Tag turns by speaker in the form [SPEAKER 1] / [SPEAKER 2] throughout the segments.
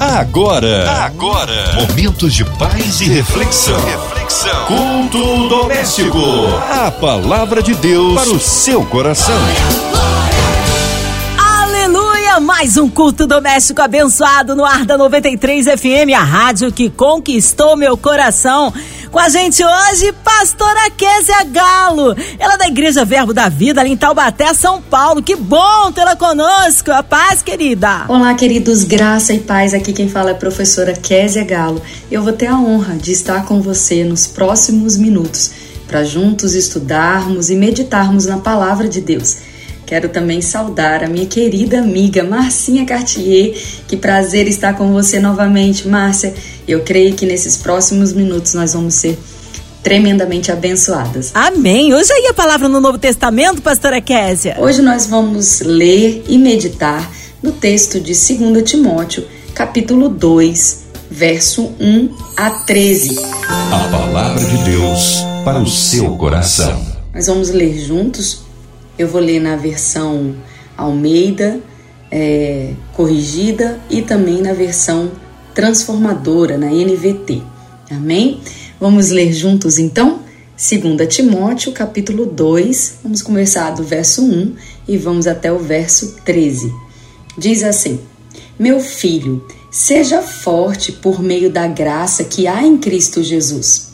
[SPEAKER 1] Agora, agora, momentos de paz e reflexão. Reflexão. Culto doméstico. A palavra de Deus para o seu coração.
[SPEAKER 2] Aleluia! Mais um culto doméstico abençoado no ar da 93 FM, a rádio que conquistou meu coração. Com a gente hoje, pastora Késia Galo. Ela é da Igreja Verbo da Vida, ali em Taubaté, São Paulo. Que bom tê-la conosco. A paz, querida.
[SPEAKER 3] Olá, queridos. Graça e paz. Aqui quem fala é a professora Késia Galo. Eu vou ter a honra de estar com você nos próximos minutos para juntos estudarmos e meditarmos na palavra de Deus. Quero também saudar a minha querida amiga Marcinha Cartier. Que prazer estar com você novamente, Márcia. Eu creio que nesses próximos minutos nós vamos ser tremendamente abençoadas.
[SPEAKER 2] Amém. Hoje aí a palavra no Novo Testamento, pastora Késia.
[SPEAKER 3] Hoje nós vamos ler e meditar no texto de 2 Timóteo, capítulo 2, verso 1 a 13.
[SPEAKER 1] A palavra de Deus para o seu coração.
[SPEAKER 3] Nós vamos ler juntos eu vou ler na versão Almeida, é, corrigida e também na versão transformadora, na NVT. Amém? Vamos ler juntos então? 2 Timóteo, capítulo 2, vamos começar do verso 1 e vamos até o verso 13. Diz assim: Meu filho, seja forte por meio da graça que há em Cristo Jesus.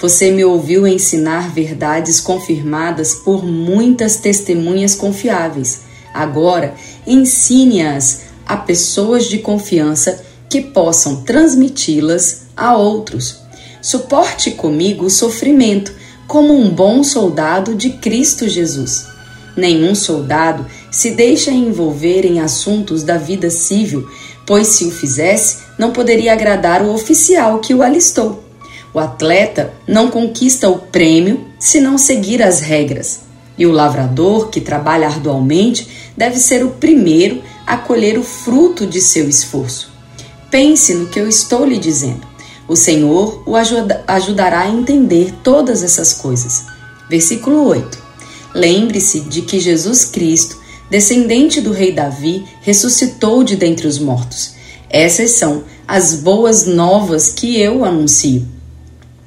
[SPEAKER 3] Você me ouviu ensinar verdades confirmadas por muitas testemunhas confiáveis. Agora, ensine-as a pessoas de confiança que possam transmiti-las a outros. Suporte comigo o sofrimento como um bom soldado de Cristo Jesus. Nenhum soldado se deixa envolver em assuntos da vida civil, pois se o fizesse, não poderia agradar o oficial que o alistou. O atleta não conquista o prêmio se não seguir as regras. E o lavrador, que trabalha arduamente, deve ser o primeiro a colher o fruto de seu esforço. Pense no que eu estou lhe dizendo. O Senhor o ajuda, ajudará a entender todas essas coisas. Versículo 8. Lembre-se de que Jesus Cristo, descendente do rei Davi, ressuscitou de dentre os mortos. Essas são as boas novas que eu anuncio.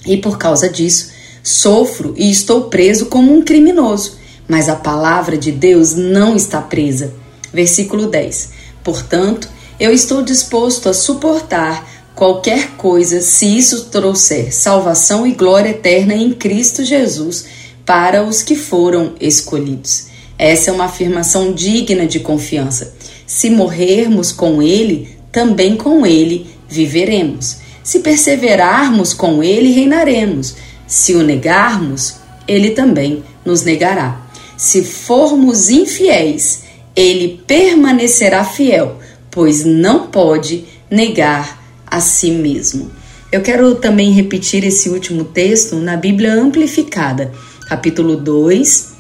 [SPEAKER 3] E por causa disso, sofro e estou preso como um criminoso. Mas a palavra de Deus não está presa. Versículo 10. Portanto, eu estou disposto a suportar qualquer coisa se isso trouxer salvação e glória eterna em Cristo Jesus para os que foram escolhidos. Essa é uma afirmação digna de confiança. Se morrermos com Ele, também com Ele viveremos. Se perseverarmos com ele, reinaremos. Se o negarmos, ele também nos negará. Se formos infiéis, ele permanecerá fiel, pois não pode negar a si mesmo. Eu quero também repetir esse último texto na Bíblia Amplificada, capítulo 2,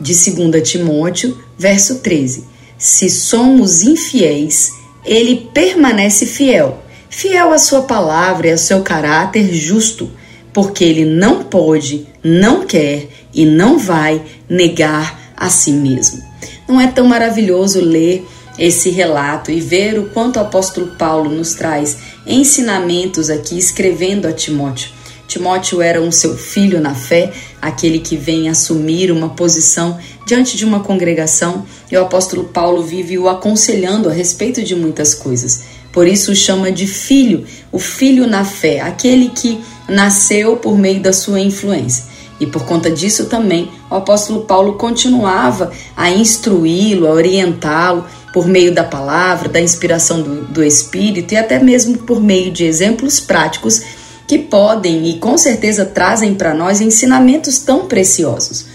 [SPEAKER 3] de 2 Timóteo, verso 13. Se somos infiéis, ele permanece fiel fiel à sua palavra e ao seu caráter justo, porque ele não pode, não quer e não vai negar a si mesmo. Não é tão maravilhoso ler esse relato e ver o quanto o apóstolo Paulo nos traz ensinamentos aqui escrevendo a Timóteo. Timóteo era um seu filho na fé, aquele que vem assumir uma posição diante de uma congregação, e o apóstolo Paulo vive o aconselhando a respeito de muitas coisas. Por isso chama de filho, o filho na fé, aquele que nasceu por meio da sua influência. E por conta disso também o apóstolo Paulo continuava a instruí-lo, a orientá-lo por meio da palavra, da inspiração do, do Espírito e até mesmo por meio de exemplos práticos que podem e com certeza trazem para nós ensinamentos tão preciosos.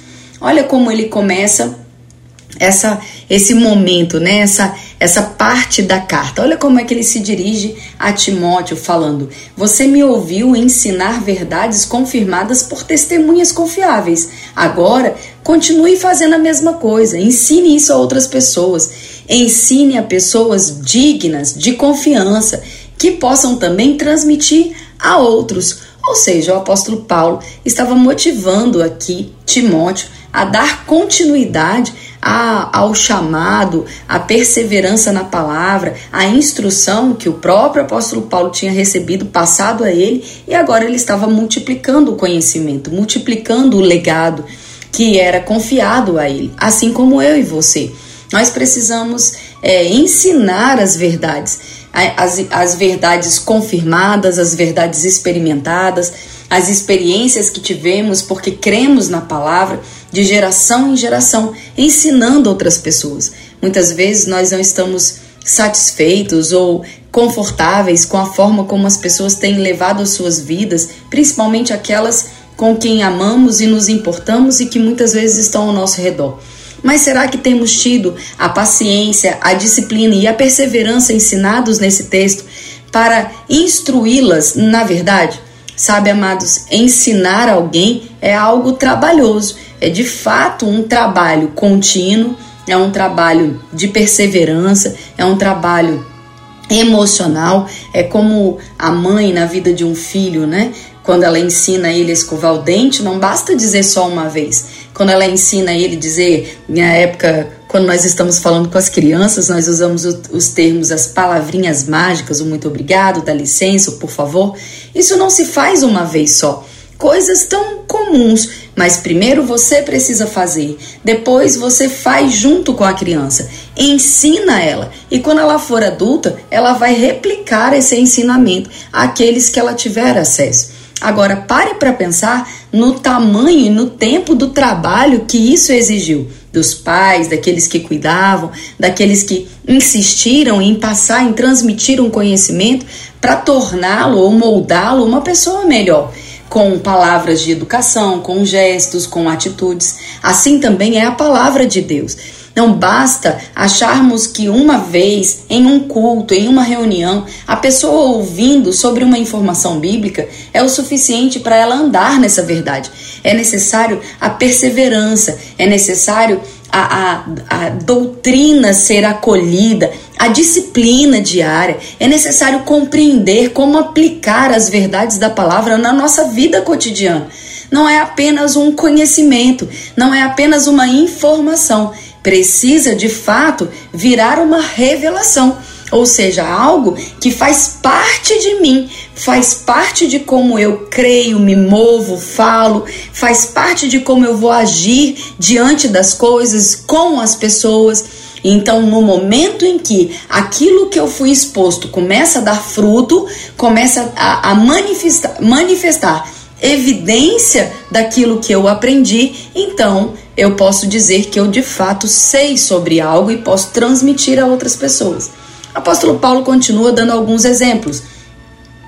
[SPEAKER 3] Olha como ele começa essa esse momento, né? Essa essa parte da carta. Olha como é que ele se dirige a Timóteo falando: "Você me ouviu ensinar verdades confirmadas por testemunhas confiáveis. Agora, continue fazendo a mesma coisa. Ensine isso a outras pessoas. Ensine a pessoas dignas de confiança que possam também transmitir a outros." Ou seja, o apóstolo Paulo estava motivando aqui Timóteo a dar continuidade a, ao chamado, a perseverança na palavra, a instrução que o próprio apóstolo Paulo tinha recebido, passado a ele, e agora ele estava multiplicando o conhecimento, multiplicando o legado que era confiado a ele, assim como eu e você. Nós precisamos é, ensinar as verdades, as, as verdades confirmadas, as verdades experimentadas, as experiências que tivemos porque cremos na palavra de geração em geração, ensinando outras pessoas. Muitas vezes nós não estamos satisfeitos ou confortáveis com a forma como as pessoas têm levado as suas vidas, principalmente aquelas com quem amamos e nos importamos e que muitas vezes estão ao nosso redor. Mas será que temos tido a paciência, a disciplina e a perseverança ensinados nesse texto para instruí-las na verdade? Sabe, amados, ensinar alguém é algo trabalhoso, é de fato um trabalho contínuo, é um trabalho de perseverança, é um trabalho emocional, é como a mãe na vida de um filho, né? Quando ela ensina ele a escovar o dente, não basta dizer só uma vez. Quando ela ensina ele dizer, na época, quando nós estamos falando com as crianças, nós usamos os termos, as palavrinhas mágicas, o muito obrigado, dá licença, o por favor. Isso não se faz uma vez só. Coisas tão comuns, mas primeiro você precisa fazer, depois você faz junto com a criança, ensina ela e quando ela for adulta, ela vai replicar esse ensinamento àqueles que ela tiver acesso. Agora, pare para pensar no tamanho e no tempo do trabalho que isso exigiu dos pais, daqueles que cuidavam, daqueles que insistiram em passar, em transmitir um conhecimento para torná-lo ou moldá-lo uma pessoa melhor, com palavras de educação, com gestos, com atitudes. Assim também é a palavra de Deus. Não basta acharmos que uma vez, em um culto, em uma reunião, a pessoa ouvindo sobre uma informação bíblica é o suficiente para ela andar nessa verdade. É necessário a perseverança, é necessário a, a, a doutrina ser acolhida, a disciplina diária. É necessário compreender como aplicar as verdades da palavra na nossa vida cotidiana. Não é apenas um conhecimento, não é apenas uma informação precisa de fato virar uma revelação, ou seja, algo que faz parte de mim, faz parte de como eu creio, me movo, falo, faz parte de como eu vou agir diante das coisas, com as pessoas. Então, no momento em que aquilo que eu fui exposto começa a dar fruto, começa a, a manifestar, manifestar evidência daquilo que eu aprendi, então eu posso dizer que eu de fato sei sobre algo e posso transmitir a outras pessoas. Apóstolo Paulo continua dando alguns exemplos.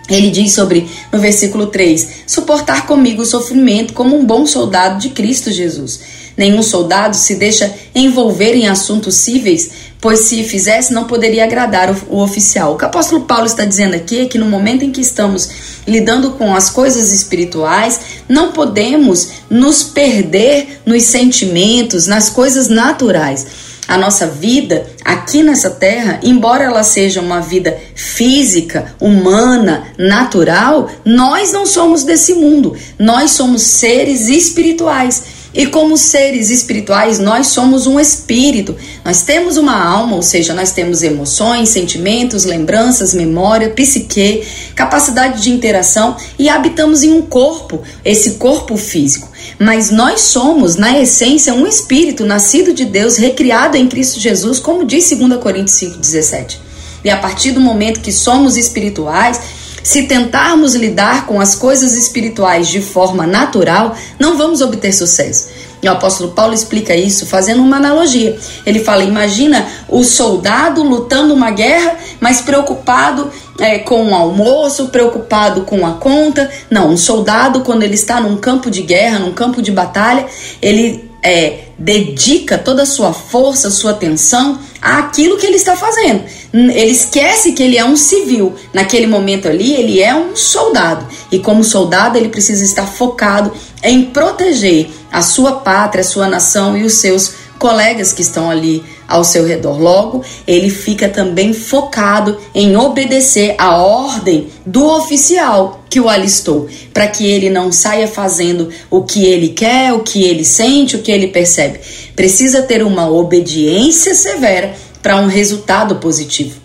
[SPEAKER 3] Ele diz sobre, no versículo 3, suportar comigo o sofrimento como um bom soldado de Cristo Jesus. Nenhum soldado se deixa envolver em assuntos cíveis, pois se fizesse não poderia agradar o, o, oficial. O que o apóstolo Paulo está dizendo aqui é que no momento em que estamos lidando com as coisas espirituais, não podemos nos perder nos sentimentos, nas coisas naturais. A nossa vida aqui nessa terra, embora ela seja uma vida física, humana, natural, nós não somos desse mundo. Nós somos seres espirituais. E como seres espirituais, nós somos um espírito. Nós temos uma alma, ou seja, nós temos emoções, sentimentos, lembranças, memória, psique, capacidade de interação e habitamos em um corpo, esse corpo físico. Mas nós somos, na essência, um espírito nascido de Deus, recriado em Cristo Jesus, como diz 2 Coríntios 5,17. E a partir do momento que somos espirituais, se tentarmos lidar com as coisas espirituais de forma natural, não vamos obter sucesso. E o apóstolo Paulo explica isso fazendo uma analogia. Ele fala: imagina o soldado lutando uma guerra, mas preocupado é, com o almoço, preocupado com a conta. Não, um soldado, quando ele está num campo de guerra, num campo de batalha, ele é, dedica toda a sua força, sua atenção àquilo que ele está fazendo ele esquece que ele é um civil. Naquele momento ali, ele é um soldado. E como soldado, ele precisa estar focado em proteger a sua pátria, a sua nação e os seus colegas que estão ali ao seu redor. Logo, ele fica também focado em obedecer a ordem do oficial que o alistou, para que ele não saia fazendo o que ele quer, o que ele sente, o que ele percebe. Precisa ter uma obediência severa para um resultado positivo.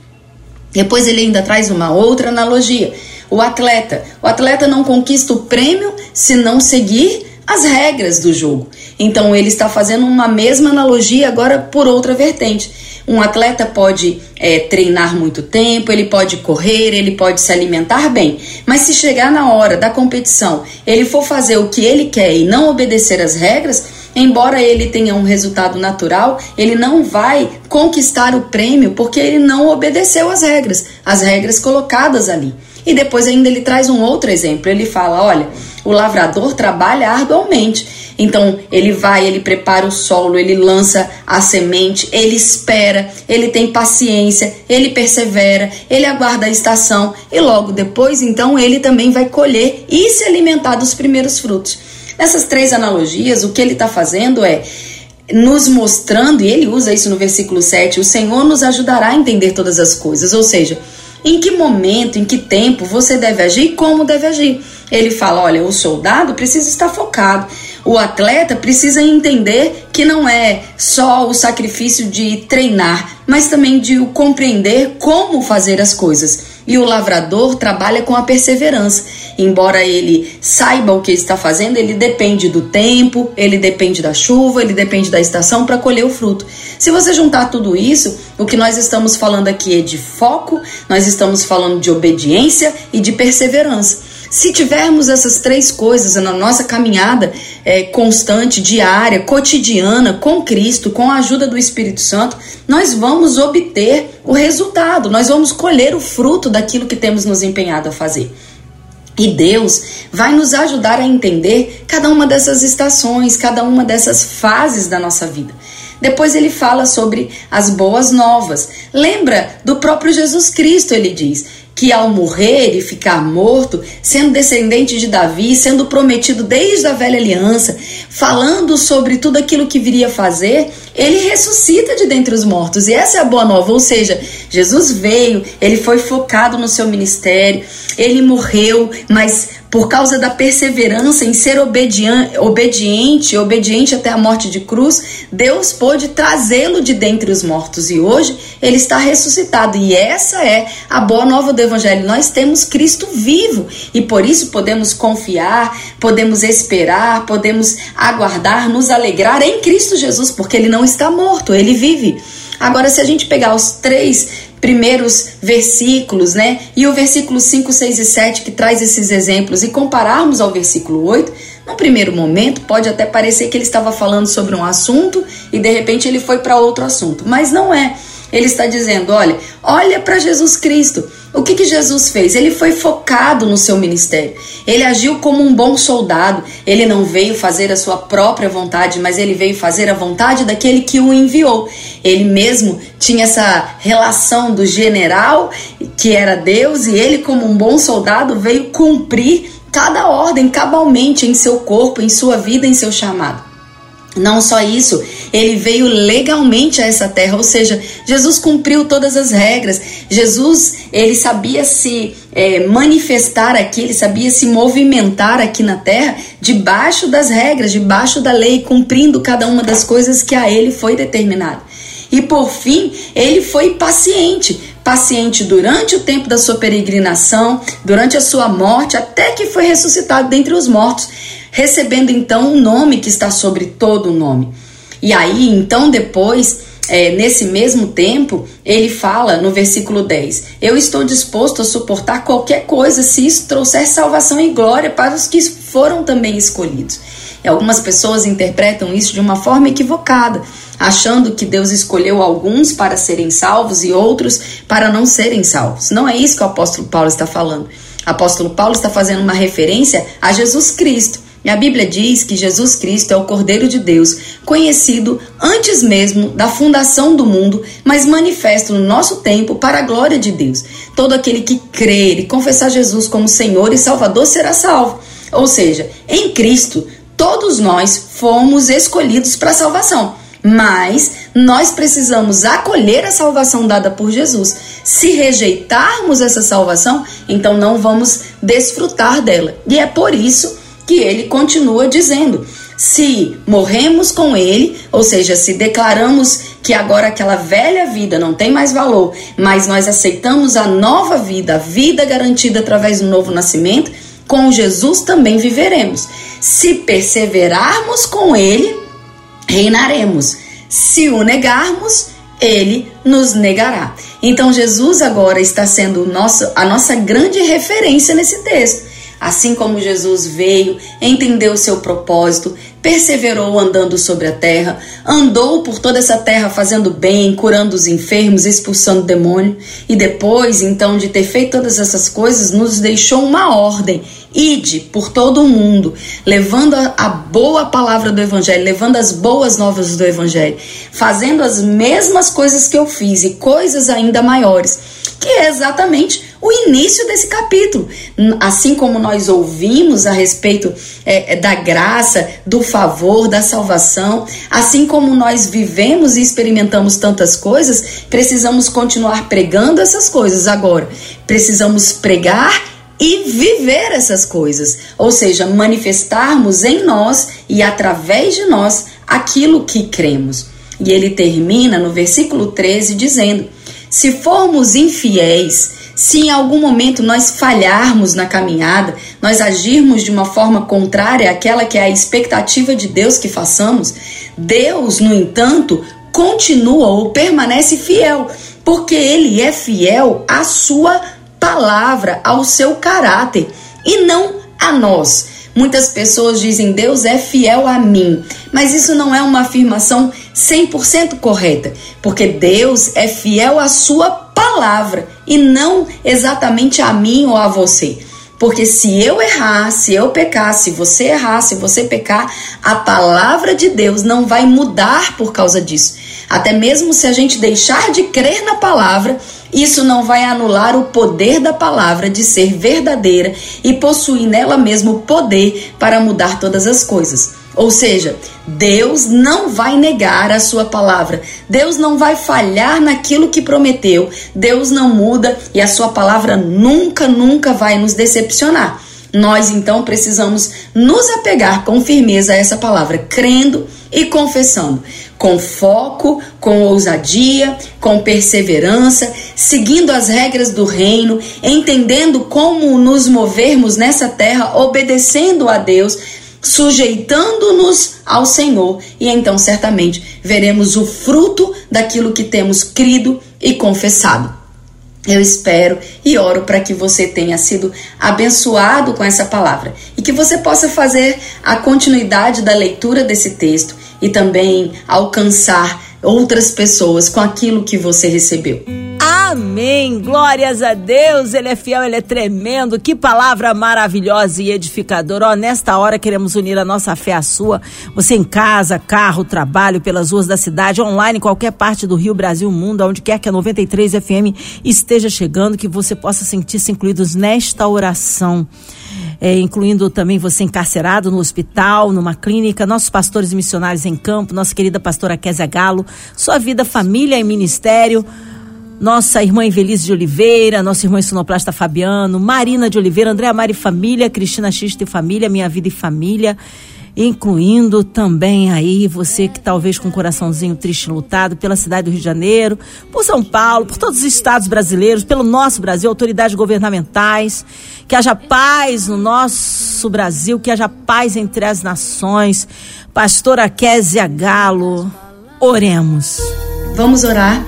[SPEAKER 3] Depois ele ainda traz uma outra analogia. O atleta, o atleta não conquista o prêmio se não seguir as regras do jogo. Então ele está fazendo uma mesma analogia agora por outra vertente. Um atleta pode é, treinar muito tempo, ele pode correr, ele pode se alimentar bem, mas se chegar na hora da competição ele for fazer o que ele quer e não obedecer as regras, embora ele tenha um resultado natural, ele não vai conquistar o prêmio porque ele não obedeceu as regras, as regras colocadas ali. E depois ainda ele traz um outro exemplo. Ele fala: olha, o lavrador trabalha arduamente. Então ele vai, ele prepara o solo, ele lança a semente, ele espera, ele tem paciência, ele persevera, ele aguarda a estação e logo depois, então, ele também vai colher e se alimentar dos primeiros frutos. Nessas três analogias, o que ele está fazendo é nos mostrando, e ele usa isso no versículo 7, o Senhor nos ajudará a entender todas as coisas, ou seja, em que momento, em que tempo você deve agir e como deve agir. Ele fala: olha, o soldado precisa estar focado, o atleta precisa entender que não é só o sacrifício de treinar, mas também de compreender como fazer as coisas. E o lavrador trabalha com a perseverança. Embora ele saiba o que está fazendo, ele depende do tempo, ele depende da chuva, ele depende da estação para colher o fruto. Se você juntar tudo isso, o que nós estamos falando aqui é de foco, nós estamos falando de obediência e de perseverança. Se tivermos essas três coisas na nossa caminhada é, constante, diária, cotidiana, com Cristo, com a ajuda do Espírito Santo, nós vamos obter o resultado, nós vamos colher o fruto daquilo que temos nos empenhado a fazer. E Deus vai nos ajudar a entender cada uma dessas estações, cada uma dessas fases da nossa vida. Depois ele fala sobre as boas novas. Lembra do próprio Jesus Cristo, ele diz: que ao morrer e ficar morto, sendo descendente de Davi, sendo prometido desde a velha aliança, falando sobre tudo aquilo que viria a fazer, ele ressuscita de dentre os mortos. E essa é a boa nova, ou seja, Jesus veio, ele foi focado no seu ministério, ele morreu, mas por causa da perseverança em ser obediente, obediente, até a morte de cruz, Deus pôde trazê-lo de dentre os mortos e hoje ele está ressuscitado. E essa é a boa nova do Evangelho. Nós temos Cristo vivo e por isso podemos confiar, podemos esperar, podemos aguardar, nos alegrar em Cristo Jesus, porque ele não está morto, ele vive. Agora, se a gente pegar os três primeiros versículos, né? E o versículo 5, 6 e 7 que traz esses exemplos e compararmos ao versículo 8, no primeiro momento pode até parecer que ele estava falando sobre um assunto e de repente ele foi para outro assunto, mas não é. Ele está dizendo: olha, olha para Jesus Cristo. O que, que Jesus fez? Ele foi focado no seu ministério. Ele agiu como um bom soldado. Ele não veio fazer a sua própria vontade, mas ele veio fazer a vontade daquele que o enviou. Ele mesmo tinha essa relação do general, que era Deus, e ele, como um bom soldado, veio cumprir cada ordem cabalmente em seu corpo, em sua vida, em seu chamado. Não só isso, ele veio legalmente a essa terra, ou seja, Jesus cumpriu todas as regras. Jesus, ele sabia se é, manifestar aqui, ele sabia se movimentar aqui na terra debaixo das regras, debaixo da lei, cumprindo cada uma das coisas que a ele foi determinado. E por fim, ele foi paciente, paciente durante o tempo da sua peregrinação, durante a sua morte, até que foi ressuscitado dentre os mortos recebendo então um nome que está sobre todo o nome. E aí, então, depois, é, nesse mesmo tempo, ele fala no versículo 10: Eu estou disposto a suportar qualquer coisa se isso trouxer salvação e glória para os que foram também escolhidos. E algumas pessoas interpretam isso de uma forma equivocada, achando que Deus escolheu alguns para serem salvos e outros para não serem salvos. Não é isso que o apóstolo Paulo está falando. O apóstolo Paulo está fazendo uma referência a Jesus Cristo e a Bíblia diz que Jesus Cristo é o Cordeiro de Deus, conhecido antes mesmo da fundação do mundo, mas manifesto no nosso tempo para a glória de Deus. Todo aquele que crer e confessar Jesus como Senhor e Salvador será salvo. Ou seja, em Cristo, todos nós fomos escolhidos para a salvação. mas nós precisamos acolher a salvação dada por Jesus. Se rejeitarmos essa salvação, então não vamos desfrutar dela. E é por isso que ele continua dizendo: se morremos com ele, ou seja, se declaramos que agora aquela velha vida não tem mais valor, mas nós aceitamos a nova vida, a vida garantida através do novo nascimento, com Jesus também viveremos. Se perseverarmos com ele, reinaremos. Se o negarmos, ele nos negará. Então Jesus agora está sendo nosso, a nossa grande referência nesse texto. Assim como Jesus veio, entendeu o seu propósito, perseverou andando sobre a terra, andou por toda essa terra fazendo bem, curando os enfermos, expulsando demônio, e depois, então, de ter feito todas essas coisas, nos deixou uma ordem: ide por todo o mundo, levando a boa palavra do evangelho, levando as boas novas do evangelho, fazendo as mesmas coisas que eu fiz e coisas ainda maiores, que é exatamente o início desse capítulo. Assim como nós ouvimos a respeito é, é, da graça, do favor, da salvação, assim como nós vivemos e experimentamos tantas coisas, precisamos continuar pregando essas coisas agora. Precisamos pregar e viver essas coisas, ou seja, manifestarmos em nós e através de nós aquilo que cremos. E ele termina no versículo 13 dizendo: Se formos infiéis, se em algum momento nós falharmos na caminhada, nós agirmos de uma forma contrária àquela que é a expectativa de Deus que façamos, Deus, no entanto, continua ou permanece fiel, porque Ele é fiel à sua palavra, ao seu caráter e não a nós. Muitas pessoas dizem Deus é fiel a mim, mas isso não é uma afirmação 100% correta, porque Deus é fiel à sua palavra e não exatamente a mim ou a você. Porque se eu errar, se eu pecar, se você errar, se você pecar, a palavra de Deus não vai mudar por causa disso. Até mesmo se a gente deixar de crer na palavra, isso não vai anular o poder da palavra de ser verdadeira e possuir nela mesmo poder para mudar todas as coisas. Ou seja, Deus não vai negar a sua palavra. Deus não vai falhar naquilo que prometeu. Deus não muda e a sua palavra nunca, nunca vai nos decepcionar. Nós então precisamos nos apegar com firmeza a essa palavra, crendo e confessando, com foco, com ousadia, com perseverança, seguindo as regras do reino, entendendo como nos movermos nessa terra, obedecendo a Deus sujeitando-nos ao Senhor, e então certamente veremos o fruto daquilo que temos crido e confessado. Eu espero e oro para que você tenha sido abençoado com essa palavra e que você possa fazer a continuidade da leitura desse texto e também alcançar outras pessoas com aquilo que você recebeu.
[SPEAKER 2] Amém. Glórias a Deus. Ele é fiel, ele é tremendo. Que palavra maravilhosa e edificadora. Ó, nesta hora queremos unir a nossa fé à sua. Você em casa, carro, trabalho, pelas ruas da cidade, online, em qualquer parte do Rio, Brasil, mundo, onde quer que a 93 FM esteja chegando, que você possa sentir-se incluídos nesta oração. É, incluindo também você encarcerado no hospital, numa clínica, nossos pastores e missionários em campo, nossa querida pastora Kézia Galo, sua vida, família e ministério nossa irmã Invelise de Oliveira, nossa irmã Sonoplasta Fabiano, Marina de Oliveira, Andréa Mari Família, Cristina Xista e Família, Minha Vida e Família, incluindo também aí você que talvez com um coraçãozinho triste lutado pela cidade do Rio de Janeiro, por São Paulo, por todos os estados brasileiros, pelo nosso Brasil, autoridades governamentais, que haja paz no nosso Brasil, que haja paz entre as nações. Pastora Késia Galo, oremos.
[SPEAKER 3] Vamos orar.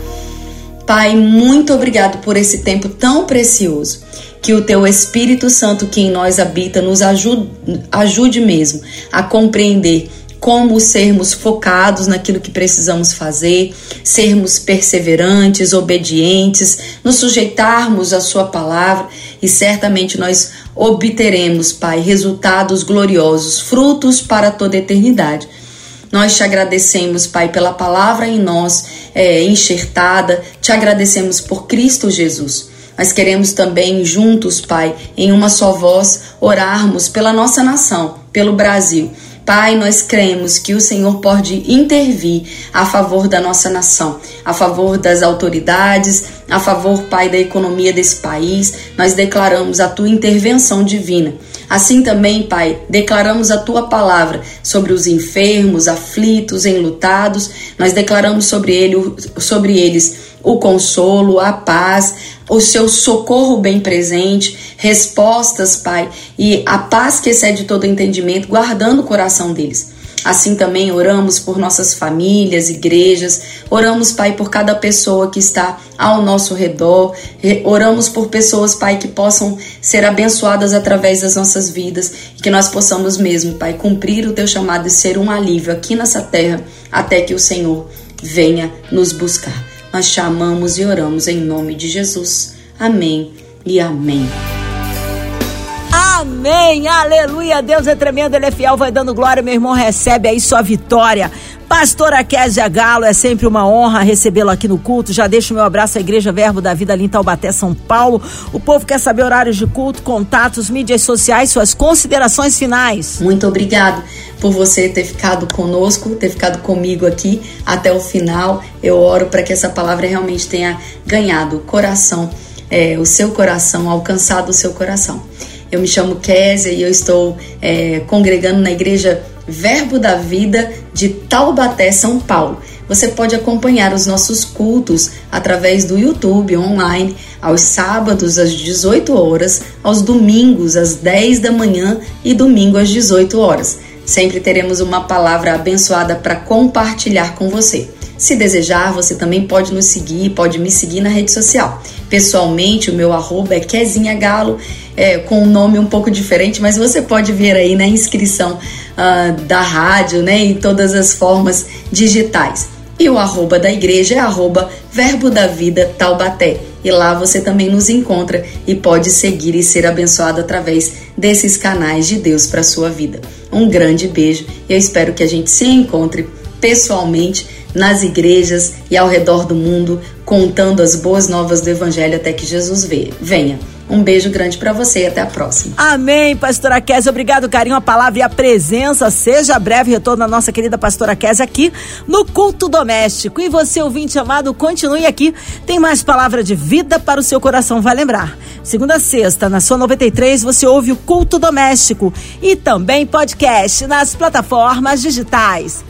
[SPEAKER 3] Pai, muito obrigado por esse tempo tão precioso. Que o teu Espírito Santo que em nós habita nos ajude, ajude mesmo a compreender como sermos focados naquilo que precisamos fazer, sermos perseverantes, obedientes, nos sujeitarmos à Sua palavra e certamente nós obteremos, Pai, resultados gloriosos, frutos para toda eternidade. Nós te agradecemos, Pai, pela palavra em nós é, enxertada, te agradecemos por Cristo Jesus. Nós queremos também, juntos, Pai, em uma só voz, orarmos pela nossa nação, pelo Brasil, Pai, nós cremos que o Senhor pode intervir a favor da nossa nação, a favor das autoridades, a favor, Pai, da economia desse país. Nós declaramos a tua intervenção divina. Assim também, Pai, declaramos a tua palavra sobre os enfermos, aflitos, enlutados. Nós declaramos sobre, ele, sobre eles o consolo, a paz, o seu socorro bem presente, respostas, Pai, e a paz que excede todo entendimento, guardando o coração deles. Assim também oramos por nossas famílias, igrejas, oramos, Pai, por cada pessoa que está ao nosso redor, oramos por pessoas, Pai, que possam ser abençoadas através das nossas vidas e que nós possamos mesmo, Pai, cumprir o teu chamado e ser um alívio aqui nessa terra até que o Senhor venha nos buscar. Nós chamamos e oramos em nome de Jesus. Amém e amém.
[SPEAKER 2] Amém, aleluia, Deus é tremendo, Ele é fiel, vai dando glória, meu irmão, recebe aí sua vitória. Pastora Kézia Galo, é sempre uma honra recebê-lo aqui no culto. Já deixo meu abraço à Igreja Verbo da Vida ali em Taubaté, São Paulo. O povo quer saber horários de culto, contatos, mídias sociais, suas considerações finais.
[SPEAKER 3] Muito obrigado por você ter ficado conosco, ter ficado comigo aqui até o final. Eu oro para que essa palavra realmente tenha ganhado o coração, é, o seu coração, alcançado o seu coração. Eu me chamo Késia e eu estou é, congregando na igreja Verbo da Vida de Taubaté, São Paulo. Você pode acompanhar os nossos cultos através do YouTube online, aos sábados às 18 horas, aos domingos às 10 da manhã e domingo às 18 horas. Sempre teremos uma palavra abençoada para compartilhar com você. Se desejar, você também pode nos seguir, pode me seguir na rede social. Pessoalmente, o meu arroba é Kezinha Galo, é, com um nome um pouco diferente, mas você pode ver aí na inscrição uh, da rádio, né, em todas as formas digitais. E o arroba da igreja é arroba Verbo da Vida Taubaté. E lá você também nos encontra e pode seguir e ser abençoado através desses canais de Deus para sua vida. Um grande beijo e eu espero que a gente se encontre pessoalmente nas igrejas e ao redor do mundo, contando as boas novas do Evangelho até que Jesus venha. Um beijo grande para você e até a próxima.
[SPEAKER 2] Amém, pastora Kézia. Obrigado, carinho, a palavra e a presença. Seja breve retorno da nossa querida pastora Kézia aqui no Culto Doméstico. E você, ouvinte amado, continue aqui. Tem mais palavra de vida para o seu coração, vai lembrar. Segunda a sexta, na sua 93, você ouve o Culto Doméstico e também podcast nas plataformas digitais.